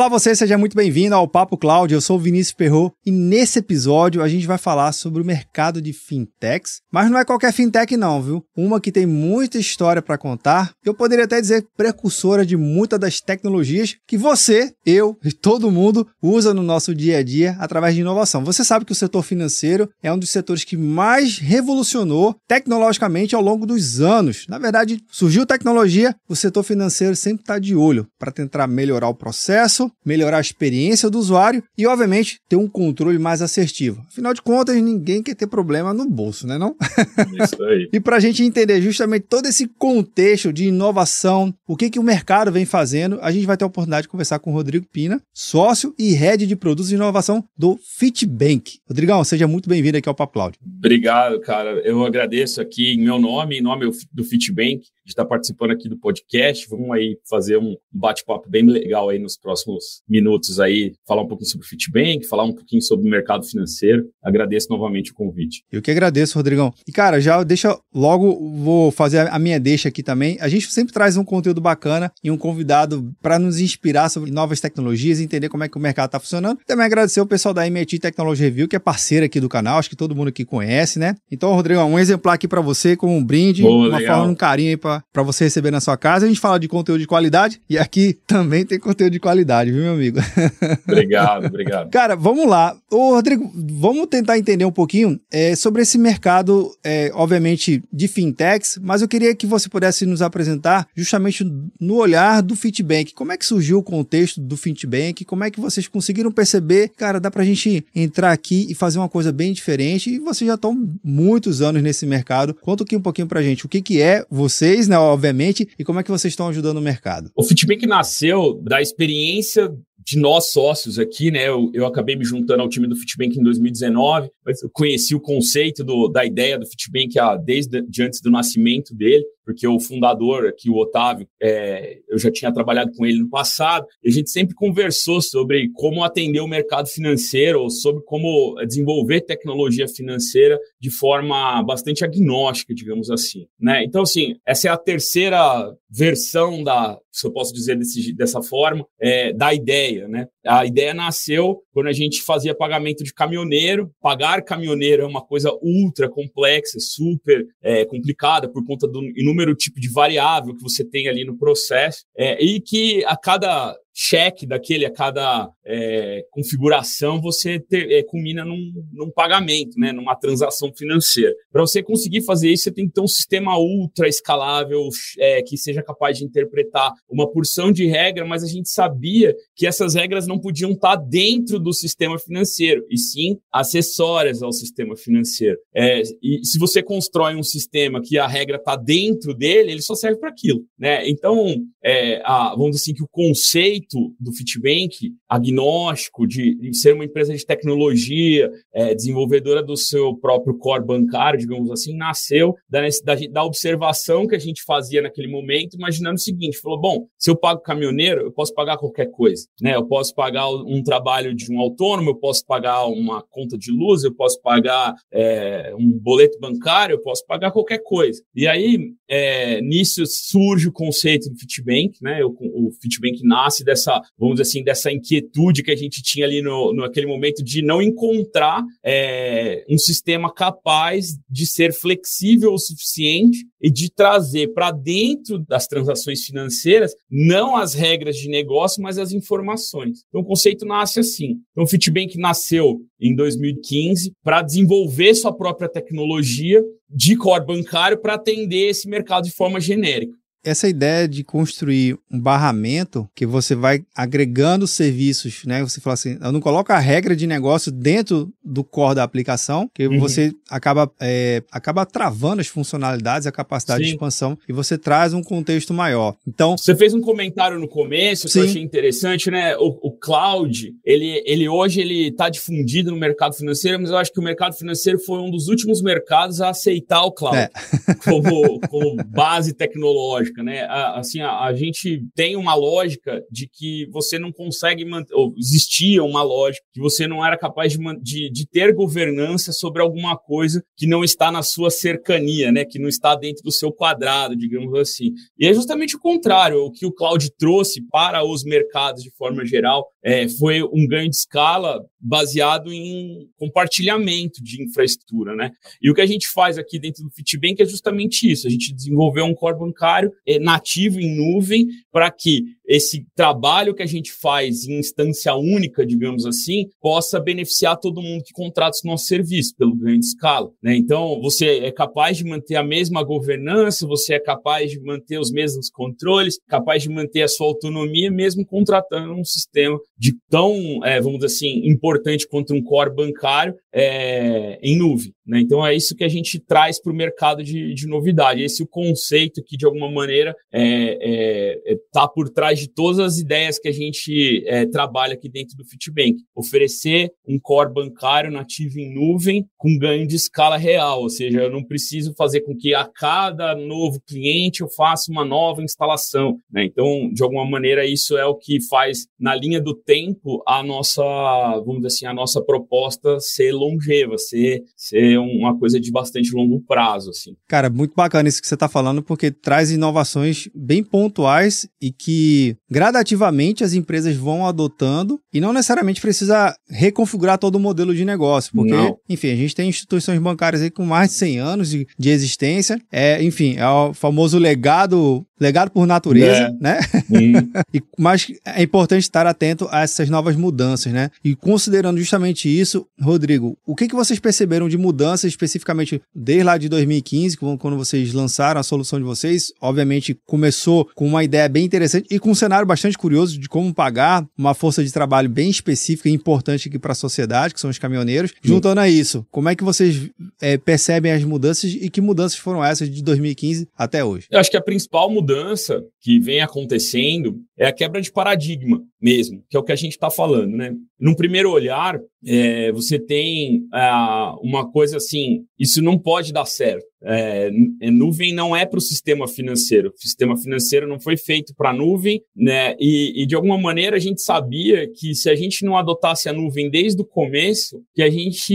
Olá você, seja muito bem-vindo ao Papo Cloud. Eu sou o Vinícius Perro e nesse episódio a gente vai falar sobre o mercado de fintechs, mas não é qualquer fintech não, viu? Uma que tem muita história para contar. Eu poderia até dizer precursora de muitas das tecnologias que você, eu e todo mundo usa no nosso dia a dia através de inovação. Você sabe que o setor financeiro é um dos setores que mais revolucionou tecnologicamente ao longo dos anos. Na verdade, surgiu tecnologia, o setor financeiro sempre está de olho para tentar melhorar o processo melhorar a experiência do usuário e, obviamente, ter um controle mais assertivo. Afinal de contas, ninguém quer ter problema no bolso, né não? Isso aí. e para a gente entender justamente todo esse contexto de inovação, o que, que o mercado vem fazendo, a gente vai ter a oportunidade de conversar com o Rodrigo Pina, sócio e head de produtos de inovação do Fitbank. Rodrigão, seja muito bem-vindo aqui ao Papo Cloud. Obrigado, cara. Eu agradeço aqui em meu nome, em nome do Fitbank, de estar participando aqui do podcast. Vamos aí fazer um bate-papo bem legal aí nos próximos próximos minutos aí falar um pouquinho sobre o Fitbank, falar um pouquinho sobre o mercado financeiro. Agradeço novamente o convite. Eu que agradeço, Rodrigão. E cara, já deixa logo vou fazer a minha deixa aqui também. A gente sempre traz um conteúdo bacana e um convidado para nos inspirar sobre novas tecnologias, entender como é que o mercado está funcionando. Também agradecer o pessoal da MIT Technology Review, que é parceira aqui do canal, acho que todo mundo aqui conhece, né? Então, Rodrigão, um exemplar aqui para você como um brinde, Boa, uma legal. forma, um carinho aí para você receber na sua casa. A gente fala de conteúdo de qualidade e aqui também tem conteúdo de qualidade viu, meu amigo? Obrigado, obrigado. Cara, vamos lá. Ô, Rodrigo, vamos tentar entender um pouquinho é, sobre esse mercado, é, obviamente, de fintechs, mas eu queria que você pudesse nos apresentar justamente no olhar do Fitbank. Como é que surgiu o contexto do Fitbank? Como é que vocês conseguiram perceber? Cara, dá pra gente entrar aqui e fazer uma coisa bem diferente e vocês já estão muitos anos nesse mercado. Conta aqui um pouquinho pra gente o que, que é vocês, né, obviamente, e como é que vocês estão ajudando o mercado. O Fitbank nasceu da experiência de nós sócios aqui, né? Eu, eu acabei me juntando ao time do Fitbank em 2019, mas eu conheci o conceito do, da ideia do Fitbank ah, desde de antes do nascimento dele porque o fundador aqui, o Otávio, é, eu já tinha trabalhado com ele no passado, e a gente sempre conversou sobre como atender o mercado financeiro, ou sobre como desenvolver tecnologia financeira de forma bastante agnóstica, digamos assim. Né? Então, assim, essa é a terceira versão da, se eu posso dizer desse, dessa forma, é, da ideia. Né? A ideia nasceu quando a gente fazia pagamento de caminhoneiro. Pagar caminhoneiro é uma coisa ultra complexa, super é, complicada por conta do inúmero número tipo de variável que você tem ali no processo, é, e que a cada cheque daquele, a cada é, configuração, você ter, é, culmina num, num, pagamento, né, numa transação financeira. Para você conseguir fazer isso, você tem que ter um sistema ultra escalável é, que seja capaz de interpretar uma porção de regra, mas a gente sabia que essas regras não podiam estar dentro do sistema financeiro, e sim acessórias ao sistema financeiro. É, e se você constrói um sistema que a regra está dentro dele, ele só serve para aquilo. Né? Então, é, a, vamos dizer assim, que o conceito do Fitbank, agnóstico, de, de, ser uma empresa de tecnologia, é, desenvolvedora do seu próprio core bancário, digamos assim, nasceu da, da, da observação que a gente fazia naquele momento, imaginando o seguinte: falou, bom, se eu pago caminhoneiro, eu posso pagar qualquer coisa, né? Eu posso pagar um trabalho de um autônomo, eu posso pagar uma conta de luz, eu posso pagar é, um boleto bancário, eu posso pagar qualquer coisa. E aí, é, nisso surge o conceito do Fitbank, né? O, o Fitbank nasce dessa, vamos dizer assim, dessa inquietude que a gente tinha ali no, no aquele momento de não encontrar é, um sistema capaz de ser flexível o suficiente e de trazer para dentro das transações financeiras não as regras de negócio, mas as informações. Então o conceito nasce assim. Então o Fitbank nasceu em 2015 para desenvolver sua própria tecnologia de core bancário para atender esse mercado de forma genérica. Essa ideia de construir um barramento que você vai agregando serviços, né? Você fala assim, eu não coloco a regra de negócio dentro do core da aplicação, que uhum. você acaba, é, acaba travando as funcionalidades, a capacidade Sim. de expansão, e você traz um contexto maior. Então, você fez um comentário no começo que Sim. eu achei interessante, né? O, o cloud, ele, ele hoje ele está difundido no mercado financeiro, mas eu acho que o mercado financeiro foi um dos últimos mercados a aceitar o cloud é. como, como base tecnológica, né? Assim, a, a gente tem uma lógica de que você não consegue manter, ou existia uma lógica que você não era capaz de, de, de ter governança sobre alguma coisa que não está na sua cercania, né? Que não está dentro do seu quadrado, digamos assim. E é justamente o contrário, o que o cloud trouxe para os mercados de forma geral é, foi um ganho de escala baseado em compartilhamento de infraestrutura, né? E o que a gente faz aqui dentro do Fitbank é justamente isso. A gente desenvolveu um core bancário nativo em nuvem para que esse trabalho que a gente faz em instância única, digamos assim, possa beneficiar todo mundo que contrata o nosso serviço pelo ganho de escala. Né? Então, você é capaz de manter a mesma governança, você é capaz de manter os mesmos controles, capaz de manter a sua autonomia, mesmo contratando um sistema de tão, é, vamos dizer assim, importante quanto um core bancário é, em nuvem. Né? Então, é isso que a gente traz para o mercado de, de novidade. Esse é o conceito que, de alguma maneira, está é, é, é, por trás de todas as ideias que a gente é, trabalha aqui dentro do Fitbank. Oferecer um core bancário nativo em nuvem com ganho de escala real, ou seja, eu não preciso fazer com que a cada novo cliente eu faça uma nova instalação. Né? Então, de alguma maneira, isso é o que faz, na linha do tempo, a nossa, vamos dizer assim, a nossa proposta ser longeva, ser, ser uma coisa de bastante longo prazo. Assim. Cara, muito bacana isso que você está falando, porque traz inovações bem pontuais e que gradativamente as empresas vão adotando e não necessariamente precisa reconfigurar todo o modelo de negócio, porque, não. enfim, a gente tem instituições bancárias aí com mais de 100 anos de, de existência, é, enfim, é o famoso legado legado por natureza, é. né? e, mas é importante estar atento a essas novas mudanças, né? E considerando justamente isso, Rodrigo, o que, que vocês perceberam de mudanças especificamente desde lá de 2015, quando vocês lançaram a solução de vocês? Obviamente começou com uma ideia bem interessante e com um cenário bastante curioso de como pagar uma força de trabalho bem específica e importante aqui para a sociedade, que são os caminhoneiros. Sim. Juntando a isso, como é que vocês é, percebem as mudanças e que mudanças foram essas de 2015 até hoje? Eu acho que a principal mudança mudança que vem acontecendo é a quebra de paradigma mesmo, que é o que a gente está falando, né? Num primeiro olhar, é, você tem ah, uma coisa assim, isso não pode dar certo. É, é nuvem não é para o sistema financeiro. O sistema financeiro não foi feito para nuvem, né? E, e, de alguma maneira a gente sabia que se a gente não adotasse a nuvem desde o começo, que a gente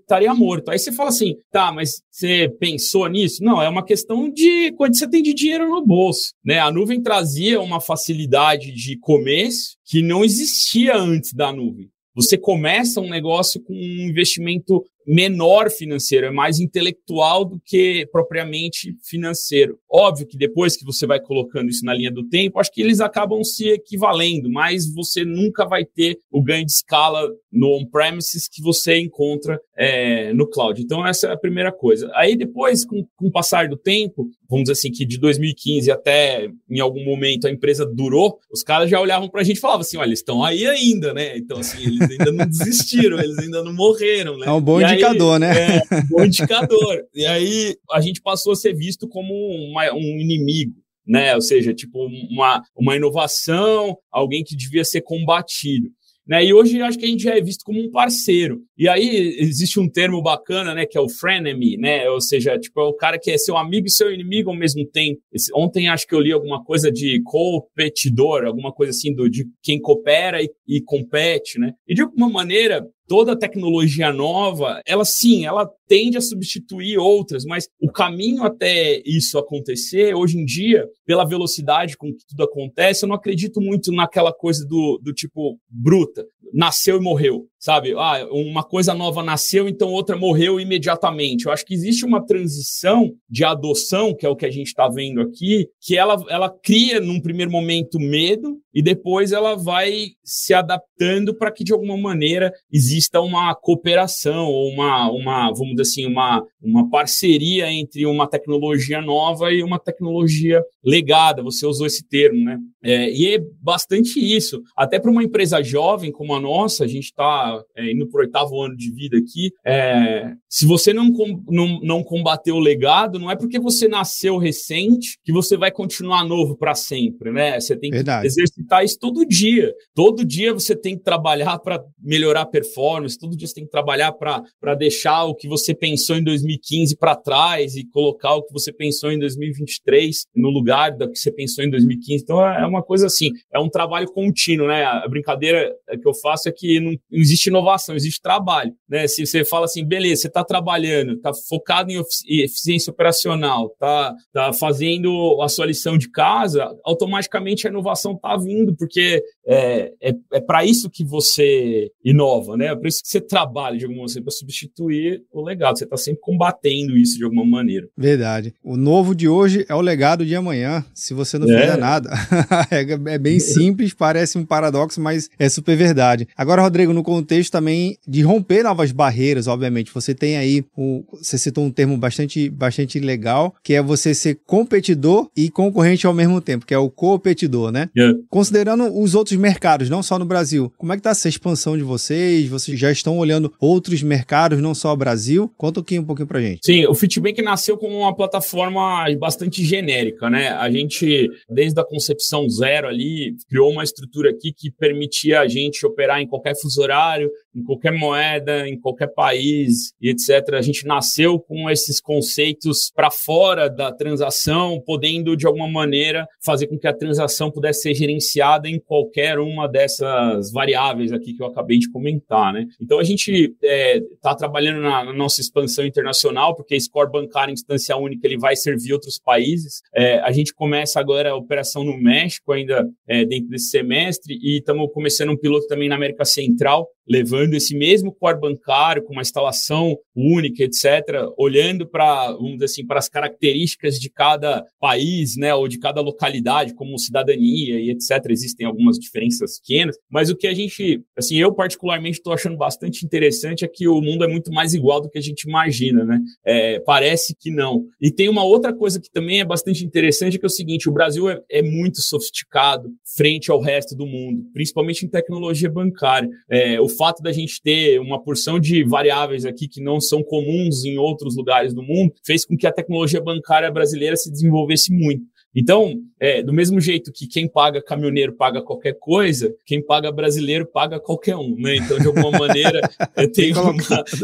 estaria morto. Aí você fala assim, tá, mas você pensou nisso? Não, é uma questão de quanto você tem de dinheiro no bolso, né? A nuvem trazia uma facilidade de começo que não existia antes da nuvem. Você começa um negócio com um investimento menor financeiro, é mais intelectual do que propriamente financeiro. Óbvio que depois que você vai colocando isso na linha do tempo, acho que eles acabam se equivalendo, mas você nunca vai ter o ganho de escala no on-premises que você encontra é, no cloud. Então, essa é a primeira coisa. Aí depois, com, com o passar do tempo, vamos dizer assim, que de 2015 até em algum momento a empresa durou, os caras já olhavam para a gente e falavam assim, olha, eles estão aí ainda, né? Então, assim, eles ainda não desistiram, eles ainda não morreram, né? É um bom indicador, né? É, bom indicador. E aí a gente passou a ser visto como uma, um inimigo. Né? Ou seja, tipo uma, uma inovação, alguém que devia ser combatido. Né? E hoje acho que a gente já é visto como um parceiro. E aí existe um termo bacana, né, que é o frenemy, né? Ou seja, tipo, é o cara que é seu amigo e seu inimigo ao mesmo tempo. Esse, ontem acho que eu li alguma coisa de competidor, alguma coisa assim do de quem coopera e, e compete, né? E de alguma maneira, toda tecnologia nova, ela sim, ela tende a substituir outras, mas o caminho até isso acontecer, hoje em dia, pela velocidade com que tudo acontece, eu não acredito muito naquela coisa do, do tipo bruta. Nasceu e morreu, sabe? Ah, uma coisa nova nasceu, então outra morreu imediatamente. Eu acho que existe uma transição de adoção, que é o que a gente está vendo aqui, que ela, ela cria, num primeiro momento, medo, e depois ela vai se adaptando para que, de alguma maneira, exista uma cooperação ou uma, uma vamos dizer assim, uma, uma parceria entre uma tecnologia nova e uma tecnologia legada. Você usou esse termo, né? É, e é bastante isso. Até para uma empresa jovem como a nossa, a gente está é, indo para o oitavo ano de vida aqui. É, se você não, não, não combater o legado, não é porque você nasceu recente que você vai continuar novo para sempre, né? Você tem que Verdade. exercitar isso todo dia. Todo dia você tem que trabalhar para melhorar a performance, todo dia você tem que trabalhar para deixar o que você pensou em 2015 para trás e colocar o que você pensou em 2023 no lugar do que você pensou em 2015. Então é uma coisa assim, é um trabalho contínuo, né? A brincadeira que eu faço é que não existe inovação, existe trabalho, né? Se você fala assim, beleza, você está trabalhando, está focado em eficiência operacional, está tá fazendo a sua lição de casa, automaticamente a inovação está vindo, porque é, é, é para isso que você inova, né? É para isso que você trabalha de alguma maneira, para substituir o legado. Você está sempre combatendo isso de alguma maneira. Verdade. O novo de hoje é o legado de amanhã, se você não é. fizer nada. É, é bem simples, parece um paradoxo, mas é super verdade. Agora, Rodrigo, no contexto também de romper novas barreiras, obviamente, você tem aí, um, você citou um termo bastante, bastante legal, que é você ser competidor e concorrente ao mesmo tempo, que é o competidor, né? Yeah. Considerando os outros mercados, não só no Brasil, como é que tá essa expansão de vocês? Vocês já estão olhando outros mercados, não só o Brasil? Conta aqui um pouquinho pra gente. Sim, o Fitbank nasceu como uma plataforma bastante genérica, né? A gente, desde a concepção zero ali, criou uma estrutura aqui que permitia a gente operar em qualquer fuso horário, em qualquer moeda, em qualquer país e etc. A gente nasceu com esses conceitos para fora da transação, podendo de alguma maneira fazer com que a transação pudesse ser gerenciada em qualquer uma dessas variáveis aqui que eu acabei de comentar, né? Então a gente está é, tá trabalhando na, na, nossa expansão internacional, porque esse core bancário instância única ele vai servir outros países. É, a gente começa agora a operação no México ainda é, dentro desse semestre e estamos começando um piloto também na América Central levando esse mesmo core bancário com uma instalação única, etc., olhando para, assim, para as características de cada país, né, ou de cada localidade, como cidadania e etc. Existem algumas diferenças pequenas, mas o que a gente, assim, eu particularmente estou achando bastante interessante é que o mundo é muito mais igual do que a gente imagina, né? É, parece que não. E tem uma outra coisa que também é bastante interessante, que é o seguinte: o Brasil é, é muito sofisticado frente ao resto do mundo, principalmente em tecnologia bancária. É, o fato da gente ter uma porção de variáveis aqui que não são comuns em outros lugares do mundo fez com que a tecnologia bancária brasileira se desenvolvesse muito. Então, é, do mesmo jeito que quem paga caminhoneiro paga qualquer coisa, quem paga brasileiro paga qualquer um, né? Então, de alguma maneira, tem, uma,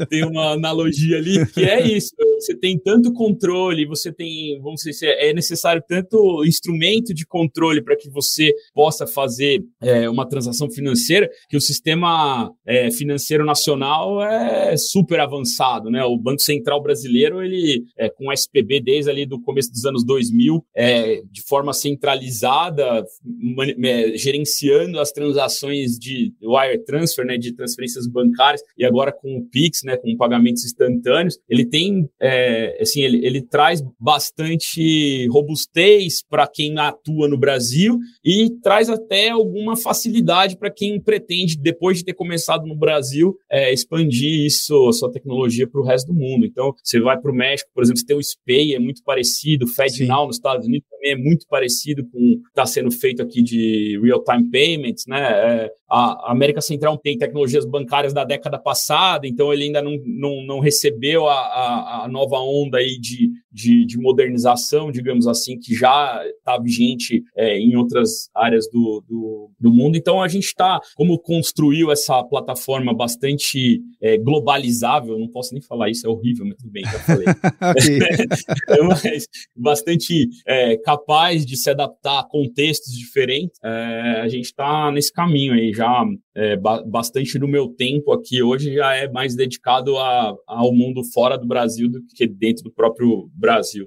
tem uma analogia ali que é isso. Você tem tanto controle, você tem, vamos dizer, é necessário tanto instrumento de controle para que você possa fazer é, uma transação financeira, que o sistema é, financeiro nacional é super avançado, né? O Banco Central brasileiro, ele, é, com o SPB desde ali do começo dos anos 2000, é, de forma centralizada, gerenciando as transações de wire transfer, né, de transferências bancárias, e agora com o Pix, né, com pagamentos instantâneos, ele tem, é, assim, ele, ele traz bastante robustez para quem atua no Brasil e traz até alguma facilidade para quem pretende, depois de ter começado no Brasil, é, expandir isso, a sua tecnologia para o resto do mundo. Então, você vai para o México, por exemplo, você tem o SPAY, é muito parecido, o FedNow nos Estados Unidos também é muito parecido com o que está sendo feito aqui de real-time payments, né? É, a América Central tem tecnologias bancárias da década passada, então ele ainda não, não, não recebeu a, a, a, nova onda aí de, de, de, modernização, digamos assim, que já está vigente é, em outras áreas do, do, do, mundo. Então a gente está, como construiu essa plataforma bastante é, globalizável, não posso nem falar isso, é horrível, mas tudo bem, já falei. mas bastante é, capaz de se adaptar a contextos diferentes, é, a gente está nesse caminho aí já já é, ba bastante do meu tempo aqui hoje já é mais dedicado a, ao mundo fora do Brasil do que dentro do próprio Brasil.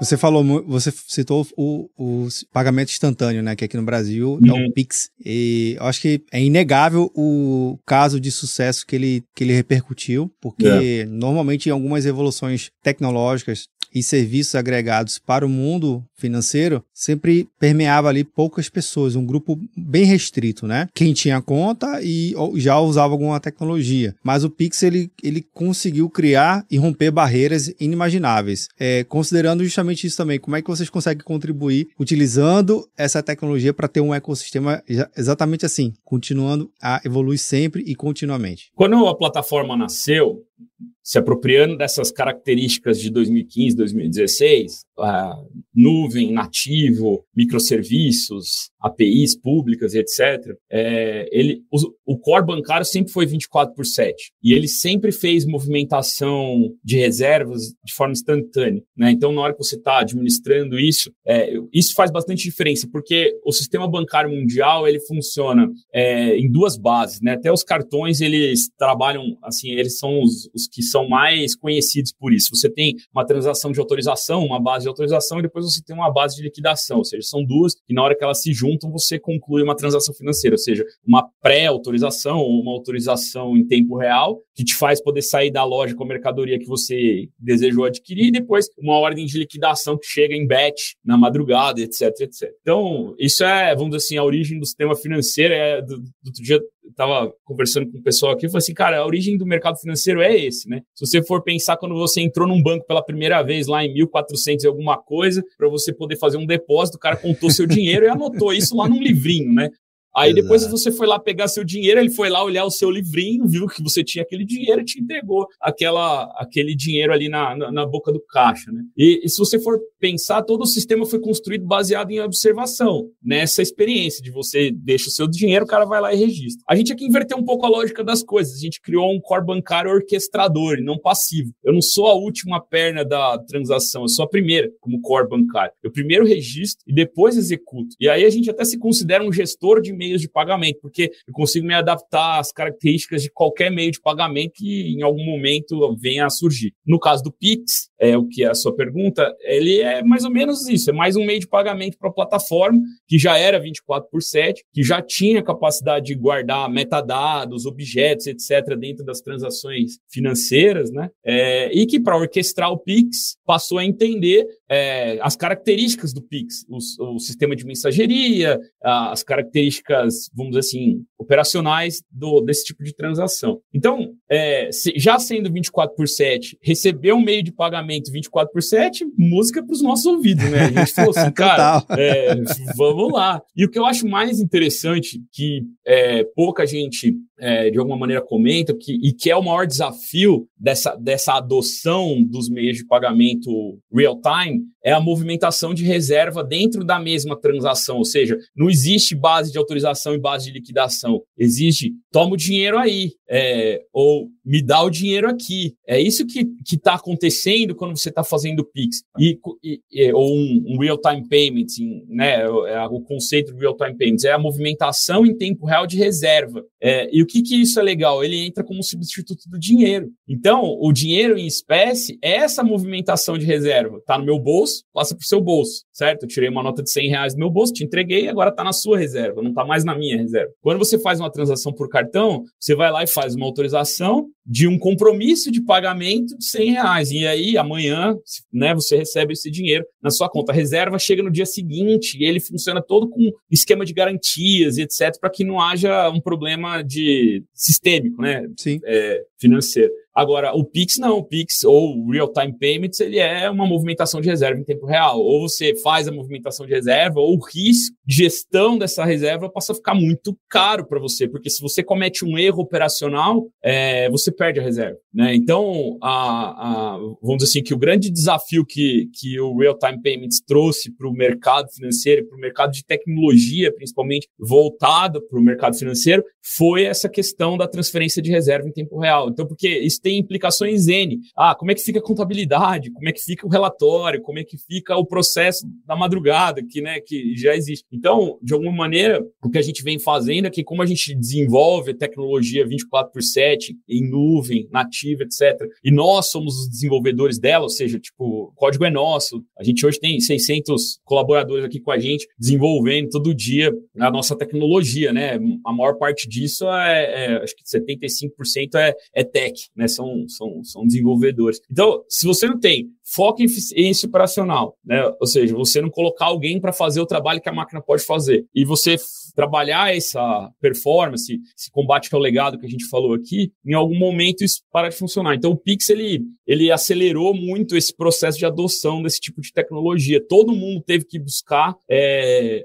Você falou, você citou o, o pagamento instantâneo, né? Que aqui no Brasil uhum. é o. Pix. E eu acho que é inegável o caso de sucesso que ele, que ele repercutiu, porque é. normalmente em algumas evoluções tecnológicas, e serviços agregados para o mundo financeiro sempre permeava ali poucas pessoas, um grupo bem restrito, né? Quem tinha conta e já usava alguma tecnologia. Mas o Pix ele, ele conseguiu criar e romper barreiras inimagináveis. É, considerando justamente isso também, como é que vocês conseguem contribuir utilizando essa tecnologia para ter um ecossistema exatamente assim, continuando a evoluir sempre e continuamente? Quando a plataforma nasceu, se apropriando dessas características de 2015, 2016, uh, nuvem, nativo, microserviços, APIs públicas e etc., é, ele, o, o, core bancário sempre foi 24 por 7 e ele sempre fez movimentação de reservas de forma instantânea. Né? Então, na hora que você está administrando isso, é, isso faz bastante diferença, porque o sistema bancário mundial ele funciona é, em duas bases. Né? Até os cartões eles trabalham assim, eles são os, os que são mais conhecidos por isso. Você tem uma transação de autorização, uma base de autorização e depois você tem uma base de liquidação, ou seja, são duas e na hora que elas se juntam você conclui uma transação financeira, ou seja, uma pré-autorização ou uma autorização em tempo real que te faz poder sair da loja com a mercadoria que você desejou adquirir e depois uma ordem de liquidação que chega em batch na madrugada, etc, etc. Então, isso é, vamos dizer assim, a origem do sistema financeiro. É, do, do outro dia estava conversando com o pessoal aqui, eu falei assim, cara, a origem do mercado financeiro é esse, né? Se você for pensar quando você entrou num banco pela primeira vez lá em 1400 e alguma coisa, para você poder fazer um depósito, o cara contou seu dinheiro e anotou isso lá num livrinho, né? Aí Exato. depois você foi lá pegar seu dinheiro, ele foi lá olhar o seu livrinho, viu que você tinha aquele dinheiro e te entregou aquela, aquele dinheiro ali na, na, na boca do caixa, né? E, e, se você for pensar, todo o sistema foi construído baseado em observação, nessa experiência de você deixa o seu dinheiro, o cara vai lá e registra. A gente aqui inverteu um pouco a lógica das coisas, a gente criou um core bancário orquestrador e não passivo. Eu não sou a última perna da transação, eu sou a primeira como core bancário. Eu primeiro registro e depois executo. E aí a gente até se considera um gestor de meios de pagamento, porque eu consigo me adaptar às características de qualquer meio de pagamento que em algum momento venha a surgir. No caso do Pix, é o que é a sua pergunta, ele é mais ou menos isso, é mais um meio de pagamento para a plataforma, que já era 24 por 7, que já tinha capacidade de guardar metadados, objetos, etc., dentro das transações financeiras, né? É, e que para orquestrar o Pix passou a entender é, as características do Pix, o, o sistema de mensageria, as características, vamos dizer assim, operacionais do, desse tipo de transação. Então, é, se, já sendo 24 por 7, receber um meio de pagamento 24 por 7, música para os nossos ouvidos, né? A gente falou assim, cara, é, vamos lá. E o que eu acho mais interessante, que é, pouca gente é, de alguma maneira comenta, que, e que é o maior desafio dessa, dessa adoção dos meios de pagamento real-time, é a movimentação de reserva dentro da mesma transação. Ou seja, não existe base de autorização e base de liquidação. Existe, toma o dinheiro aí, é, ou me dá o dinheiro aqui. É isso que está acontecendo quando você está fazendo Pix. E, e, ou um, um real-time payments, né? É, o conceito do real-time payments é a movimentação em tempo real de reserva. É, e o que, que isso é legal? Ele entra como substituto do dinheiro. Então, o dinheiro em espécie é essa movimentação de reserva. Está no meu bolso, passa para o seu bolso, certo? Eu tirei uma nota de 100 reais do meu bolso, te entreguei, agora está na sua reserva, não está mais na minha reserva. Quando você faz uma transação por cartão, você vai lá e faz uma autorização de um compromisso de pagamento de 100 reais. E aí, amanhã, né, você recebe esse dinheiro na sua conta. A reserva chega no dia seguinte e ele funciona todo com esquema de garantias e etc., para que não haja um problema de sistêmico, né? Sim. É, financeiro. Agora, o Pix não, o Pix ou Real-Time Payments, ele é uma movimentação de reserva em tempo real. Ou você faz a movimentação de reserva, ou o risco de gestão dessa reserva passa a ficar muito caro para você, porque se você comete um erro operacional, é, você perde a reserva. Né? Então, a, a, vamos dizer assim, que o grande desafio que, que o Real-Time Payments trouxe para o mercado financeiro, para o mercado de tecnologia, principalmente voltado para o mercado financeiro, foi essa questão da transferência de reserva em tempo real. Então, porque isso tem implicações N. Ah, como é que fica a contabilidade? Como é que fica o relatório? Como é que fica o processo da madrugada, que, né, que já existe. Então, de alguma maneira, o que a gente vem fazendo é que como a gente desenvolve tecnologia 24 por 7 em nuvem, nativa, etc. E nós somos os desenvolvedores dela, ou seja, tipo, o código é nosso. A gente hoje tem 600 colaboradores aqui com a gente desenvolvendo todo dia a nossa tecnologia, né? A maior parte disso é, é acho que 75% é, é tech, né? São, são, são desenvolvedores. Então, se você não tem foco em eficiência operacional, né? Ou seja, você não colocar alguém para fazer o trabalho que a máquina pode fazer e você trabalhar essa performance, esse combate que é legado que a gente falou aqui, em algum momento isso para de funcionar. Então o Pix ele, ele acelerou muito esse processo de adoção desse tipo de tecnologia. Todo mundo teve que buscar é,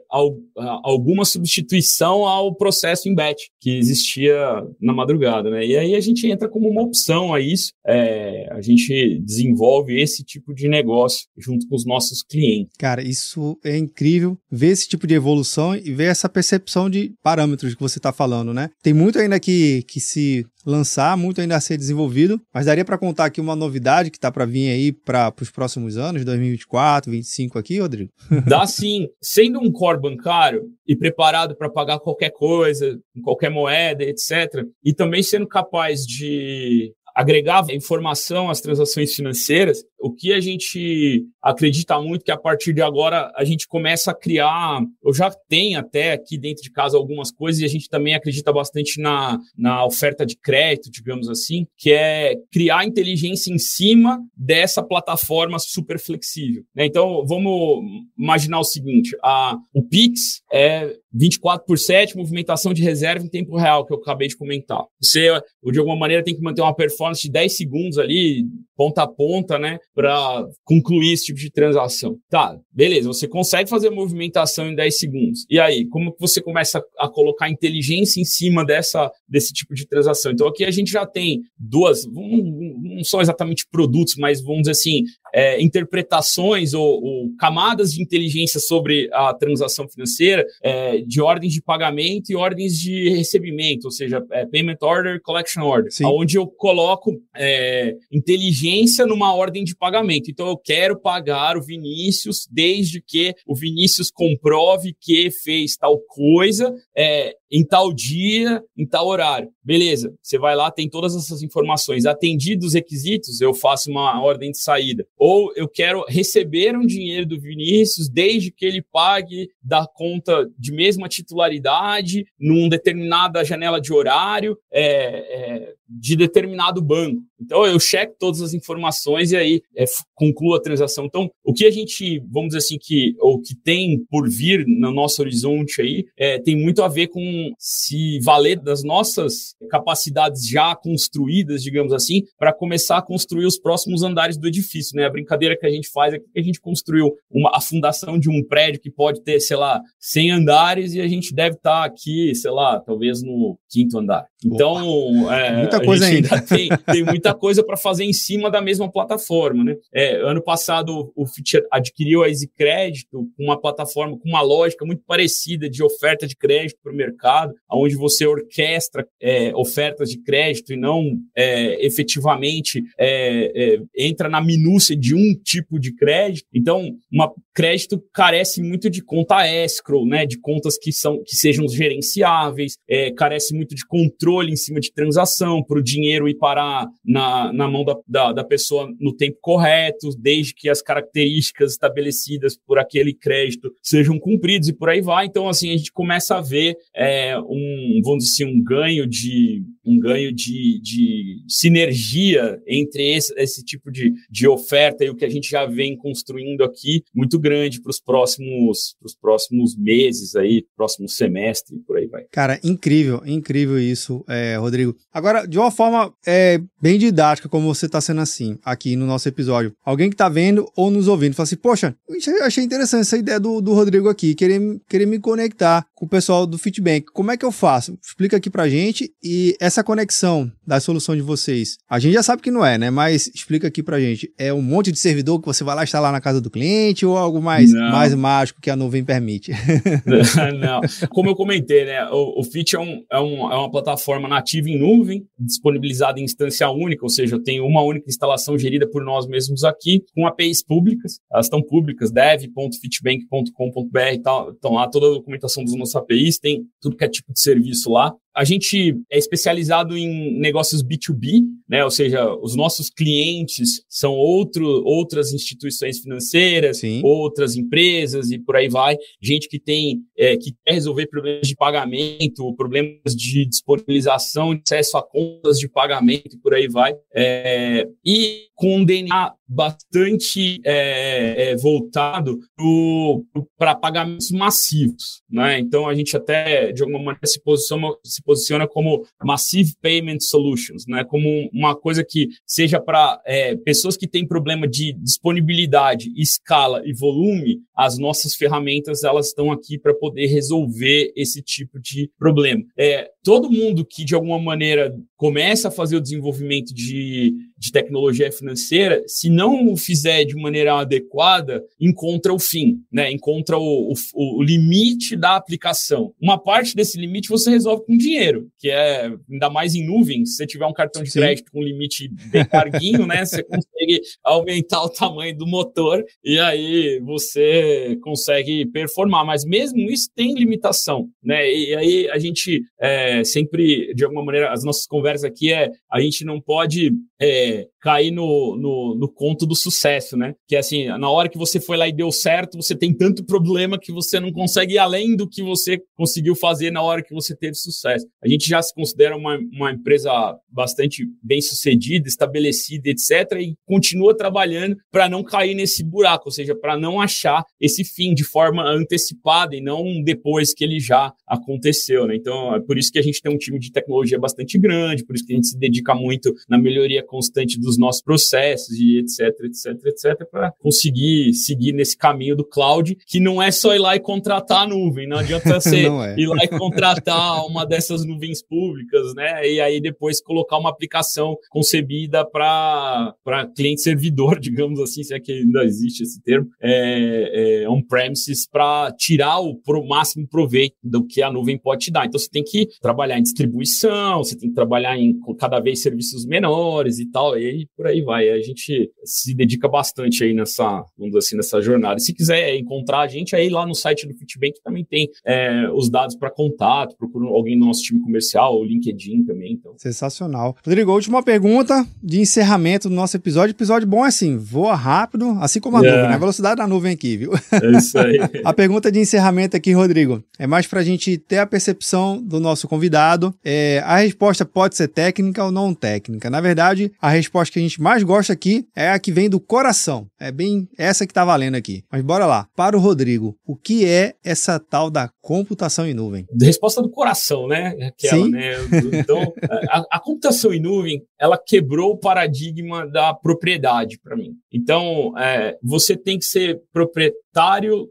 alguma substituição ao processo em batch que existia na madrugada, né? E aí a gente entra como uma opção a isso. É, a gente desenvolve esse tipo de negócio junto com os nossos clientes. Cara, isso é incrível ver esse tipo de evolução e ver essa percepção de parâmetros que você está falando, né? Tem muito ainda que, que se lançar, muito ainda a ser desenvolvido, mas daria para contar aqui uma novidade que está para vir aí para os próximos anos, 2024, 2025 aqui, Rodrigo? Dá sim. Sendo um core bancário e preparado para pagar qualquer coisa, qualquer moeda, etc., e também sendo capaz de agregar informação às transações financeiras, o que a gente acredita muito que a partir de agora a gente começa a criar, eu já tenho até aqui dentro de casa algumas coisas e a gente também acredita bastante na, na oferta de crédito, digamos assim, que é criar inteligência em cima dessa plataforma super flexível. Né? Então, vamos imaginar o seguinte, a, o Pix é 24 por 7, movimentação de reserva em tempo real, que eu acabei de comentar. Você, de alguma maneira, tem que manter uma performance de 10 segundos ali, ponta a ponta, né, para concluir esse tipo de transação. Tá, beleza, você consegue fazer a movimentação em 10 segundos. E aí, como que você começa a colocar inteligência em cima dessa, desse tipo de transação? Então, aqui a gente já tem duas, não são exatamente produtos, mas vamos dizer assim, é, interpretações ou, ou, camadas de inteligência sobre a transação financeira é, de ordens de pagamento e ordens de recebimento, ou seja, é, payment order, collection order, Sim. onde eu coloco é, inteligência numa ordem de pagamento. Então, eu quero pagar o Vinícius desde que o Vinícius comprove que fez tal coisa é, em tal dia, em tal horário. Beleza, você vai lá, tem todas essas informações. Atendidos os requisitos, eu faço uma ordem de saída ou eu quero receber um dinheiro do Vinícius desde que ele pague da conta de mesma titularidade, numa determinada janela de horário, é, é, de determinado banco. Então eu checo todas as informações e aí é, concluo a transação. Então, o que a gente, vamos dizer assim, que ou que tem por vir no nosso horizonte aí, é, tem muito a ver com se valer das nossas capacidades já construídas, digamos assim, para começar a construir os próximos andares do edifício, né? brincadeira que a gente faz é que a gente construiu uma, a fundação de um prédio que pode ter, sei lá, 100 andares e a gente deve estar tá aqui, sei lá, talvez no quinto andar. Então, é, coisa ainda. ainda tem, tem, muita coisa para fazer em cima da mesma plataforma, né? É, ano passado o Fit adquiriu a Easy Crédito, uma plataforma com uma lógica muito parecida de oferta de crédito para o mercado, onde você orquestra é, ofertas de crédito e não é, efetivamente é, é, entra na minúcia de um tipo de crédito. Então, uma crédito carece muito de conta escrow, né? De contas que são que sejam gerenciáveis, é, carece muito de controle em cima de transação, para o dinheiro ir parar na, na mão da, da, da, pessoa no tempo correto, desde que as características estabelecidas por aquele crédito sejam cumpridas e por aí vai. Então, assim, a gente começa a ver é, um, vamos dizer assim, um ganho de um ganho de, de sinergia entre esse, esse tipo de, de oferta e o que a gente já vem construindo aqui, muito grande para os próximos, próximos meses aí, próximo semestre, por aí vai. Cara, incrível, incrível isso, é, Rodrigo. Agora, de uma forma é, bem didática, como você está sendo assim, aqui no nosso episódio, alguém que está vendo ou nos ouvindo, fala assim, poxa, achei interessante essa ideia do, do Rodrigo aqui, querer, querer me conectar com o pessoal do Fitbank. Como é que eu faço? Explica aqui pra gente e essa essa conexão da solução de vocês, a gente já sabe que não é, né? Mas explica aqui pra gente. É um monte de servidor que você vai lá instalar na casa do cliente ou algo mais, mais mágico que a nuvem permite? não. Como eu comentei, né? O, o Fit é, um, é, um, é uma plataforma nativa em nuvem, disponibilizada em instância única, ou seja, eu tenho uma única instalação gerida por nós mesmos aqui, com APIs públicas. Elas estão públicas, dev.fitbank.com.br, estão tá, lá toda a documentação dos nossos APIs, tem tudo que é tipo de serviço lá. A gente é especializado em negócios B2B, né? Ou seja, os nossos clientes são outro, outras instituições financeiras, Sim. outras empresas e por aí vai. Gente que tem, é, que quer resolver problemas de pagamento, problemas de disponibilização, de acesso a contas de pagamento e por aí vai. É, e com um DNA bastante é, é, voltado para pagamentos massivos. Né? Então, a gente até, de alguma maneira, se posiciona, se posiciona como Massive Payment Solutions, né? como uma coisa que seja para é, pessoas que têm problema de disponibilidade, escala e volume, as nossas ferramentas elas estão aqui para poder resolver esse tipo de problema. É, todo mundo que, de alguma maneira, começa a fazer o desenvolvimento de, de tecnologia financeira, se não o fizer de maneira adequada, encontra o fim, né? encontra o, o, o limite da aplicação. Uma parte desse limite você resolve com dinheiro, que é ainda mais em nuvem. Se você tiver um cartão de Sim. crédito com limite bem carguinho, né? Você consegue aumentar o tamanho do motor e aí você consegue performar. Mas mesmo isso tem limitação, né? E aí a gente é, sempre, de alguma maneira, as nossas conversas aqui é a gente não pode é, cair no, no, no, conto do sucesso, né? Que é assim, na hora que você foi lá e deu certo, você tem tanto problema que você não consegue ir além do que você conseguiu fazer na hora que você teve sucesso. A gente já se considera uma, uma empresa bastante bem sucedida, estabelecida, etc., e continua trabalhando para não cair nesse buraco, ou seja, para não achar esse fim de forma antecipada e não depois que ele já aconteceu, né? Então, é por isso que gente tem um time de tecnologia bastante grande, por isso que a gente se dedica muito na melhoria constante dos nossos processos e etc, etc, etc, para conseguir seguir nesse caminho do cloud, que não é só ir lá e contratar a nuvem, não adianta você não é. ir lá e contratar uma dessas nuvens públicas, né? E aí depois colocar uma aplicação concebida para cliente servidor, digamos assim, se é que ainda existe esse termo, é, é on-premises, para tirar o pro máximo proveito do que a nuvem pode te dar. Então você tem que trabalhar em distribuição, você tem que trabalhar em cada vez serviços menores e tal, e aí por aí vai. A gente se dedica bastante aí nessa, vamos dizer assim, nessa jornada. se quiser encontrar a gente aí lá no site do Fitbank também tem é, os dados para contato, procura alguém do nosso time comercial, o LinkedIn também. Então. Sensacional. Rodrigo, última pergunta de encerramento do nosso episódio. Episódio bom é assim, voa rápido, assim como a yeah. nuvem, né? A velocidade da nuvem aqui, viu? É isso aí. a pergunta de encerramento aqui, Rodrigo, é mais para a gente ter a percepção do nosso convidado. É, a resposta pode ser técnica ou não técnica. Na verdade, a resposta que a gente mais gosta aqui é a que vem do coração. É bem essa que tá valendo aqui. Mas bora lá. Para o Rodrigo, o que é essa tal da computação em nuvem? Resposta do coração, né? Aquela, Sim. né? Então, a, a computação em nuvem, ela quebrou o paradigma da propriedade para mim. Então, é, você tem que ser proprietário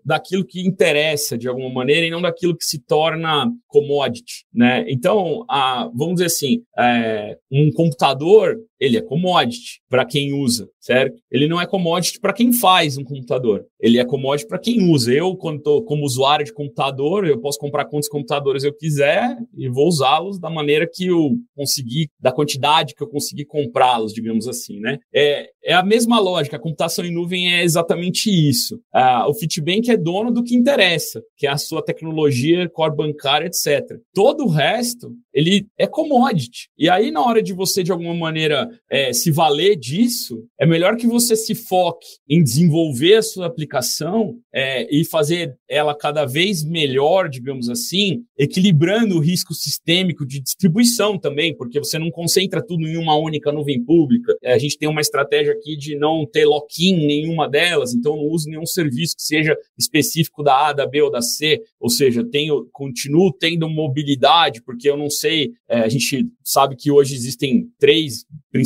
daquilo que interessa de alguma maneira e não daquilo que se torna commodity, né? Então, a, vamos dizer assim, é, um computador ele é commodity para quem usa, certo? Ele não é commodity para quem faz um computador. Ele é commodity para quem usa. Eu, quando estou como usuário de computador, eu posso comprar quantos computadores eu quiser e vou usá-los da maneira que eu conseguir, da quantidade que eu conseguir comprá-los, digamos assim, né? É, é a mesma lógica. A computação em nuvem é exatamente isso. Ah, o Fitbank é dono do que interessa, que é a sua tecnologia, core bancária, etc. Todo o resto, ele é commodity. E aí, na hora de você, de alguma maneira, é, se valer disso, é melhor que você se foque em desenvolver a sua aplicação é, e fazer ela cada vez melhor, digamos assim, equilibrando o risco sistêmico de distribuição também, porque você não concentra tudo em uma única nuvem pública. É, a gente tem uma estratégia aqui de não ter lock-in em nenhuma delas, então não uso nenhum serviço que seja específico da A, da B ou da C, ou seja, tenho, continuo tendo mobilidade, porque eu não sei, é, a gente sabe que hoje existem três principais,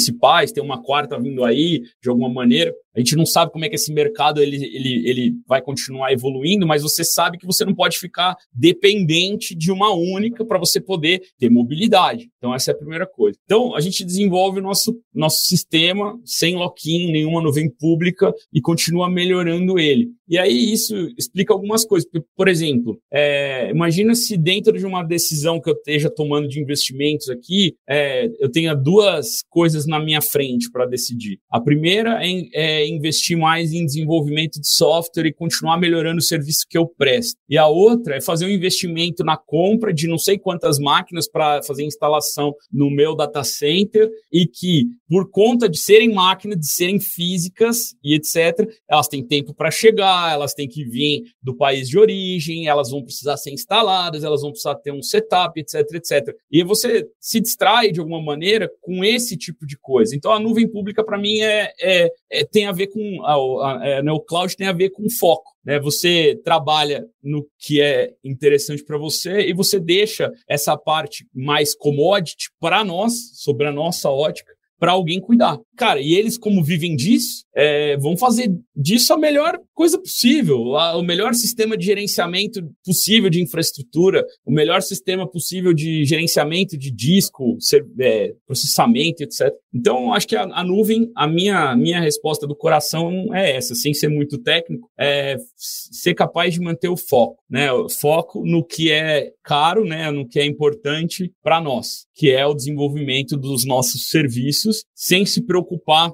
tem uma quarta vindo aí, de alguma maneira. A gente não sabe como é que esse mercado ele, ele, ele vai continuar evoluindo, mas você sabe que você não pode ficar dependente de uma única para você poder ter mobilidade. Então, essa é a primeira coisa. Então, a gente desenvolve o nosso, nosso sistema sem lock-in, nenhuma nuvem pública e continua melhorando ele. E aí isso explica algumas coisas. Por exemplo, é, imagina se dentro de uma decisão que eu esteja tomando de investimentos aqui, é, eu tenha duas coisas na minha frente para decidir. A primeira é, é, investir mais em desenvolvimento de software e continuar melhorando o serviço que eu presto. E a outra é fazer um investimento na compra de não sei quantas máquinas para fazer instalação no meu data center e que, por conta de serem máquinas, de serem físicas e etc., elas têm tempo para chegar elas têm que vir do país de origem, elas vão precisar ser instaladas, elas vão precisar ter um setup, etc, etc. E você se distrai de alguma maneira com esse tipo de coisa. Então a nuvem pública para mim é, é, é, tem a ver com a, a, é, né, o cloud tem a ver com foco. Né? Você trabalha no que é interessante para você e você deixa essa parte mais commodity para nós, sobre a nossa ótica, para alguém cuidar. Cara, e eles, como vivem disso, é, vão fazer disso a melhor coisa possível, a, o melhor sistema de gerenciamento possível de infraestrutura, o melhor sistema possível de gerenciamento de disco, ser, é, processamento, etc. Então, acho que a, a, nuvem, a minha, minha resposta do coração é essa, sem ser muito técnico, é ser capaz de manter o foco, né? O foco no que é caro, né? No que é importante para nós, que é o desenvolvimento dos nossos serviços, sem se preocupar,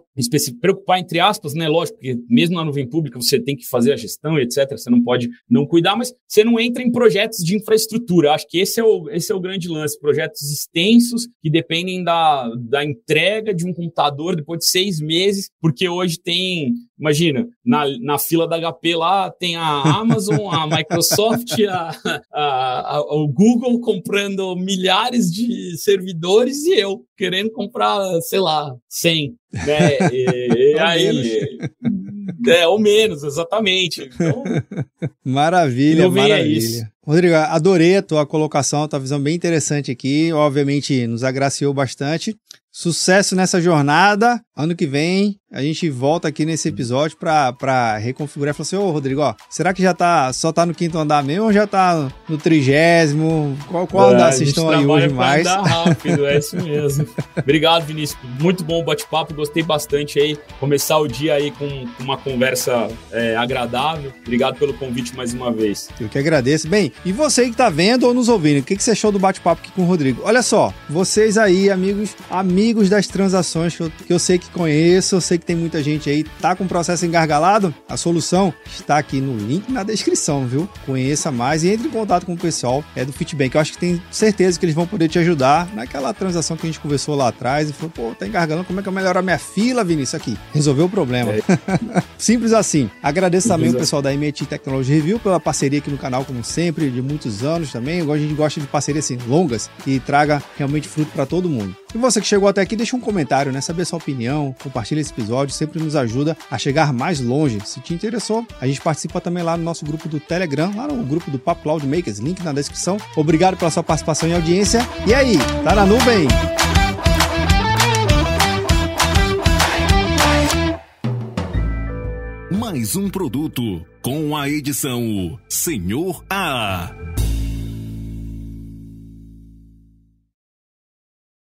preocupar entre aspas, né? Lógico, porque mesmo na nuvem pública você tem que fazer a gestão, etc. Você não pode não cuidar, mas você não entra em projetos de infraestrutura. Acho que esse é o, esse é o grande lance. Projetos extensos que dependem da, da entrega de um computador depois de seis meses, porque hoje tem Imagina, na, na fila da HP lá tem a Amazon, a Microsoft, a, a, a, o Google comprando milhares de servidores e eu querendo comprar, sei lá, 100. Né? E, e aí. É, ou menos, exatamente. Então, maravilha, maravilha. É Rodrigo, adorei a tua colocação, a tua visão bem interessante aqui. Obviamente, nos agraciou bastante. Sucesso nessa jornada. Ano que vem a gente volta aqui nesse episódio para reconfigurar e falar assim: Ô Rodrigo, ó, será que já tá só tá no quinto andar mesmo ou já tá no trigésimo? Qual, qual é, andar vocês estão aí hoje mais? Andar rápido, é isso mesmo. Obrigado, Vinícius. Muito bom o bate-papo, gostei bastante aí. Começar o dia aí com uma conversa é, agradável. Obrigado pelo convite mais uma vez. Eu que agradeço. Bem, e você que tá vendo ou nos ouvindo, o que, que você achou do bate-papo aqui com o Rodrigo? Olha só, vocês aí, amigos, amigos das transações que eu, que eu sei que conheço, eu sei que tem muita gente aí, tá com o processo engargalado? A solução está aqui no link na descrição, viu? Conheça mais e entre em contato com o pessoal é do Fitbank. Eu acho que tenho certeza que eles vão poder te ajudar naquela transação que a gente conversou lá atrás e falou, pô, tá engargalando, como é que eu melhorar minha fila, Vinícius, aqui? Resolveu o problema. É. Simples assim. Agradeço também o pessoal da MIT Technology Review pela parceria aqui no canal, como sempre, de muitos anos também. A gente gosta de parcerias assim, longas e traga realmente fruto para todo mundo. E você que chegou até aqui, deixa um comentário, né? Saber sua opinião, compartilha esse episódio, sempre nos ajuda a chegar mais longe. Se te interessou, a gente participa também lá no nosso grupo do Telegram, lá no grupo do Papo Cloud Makers, link na descrição. Obrigado pela sua participação e audiência. E aí, tá na nuvem? Mais um produto com a edição Senhor A.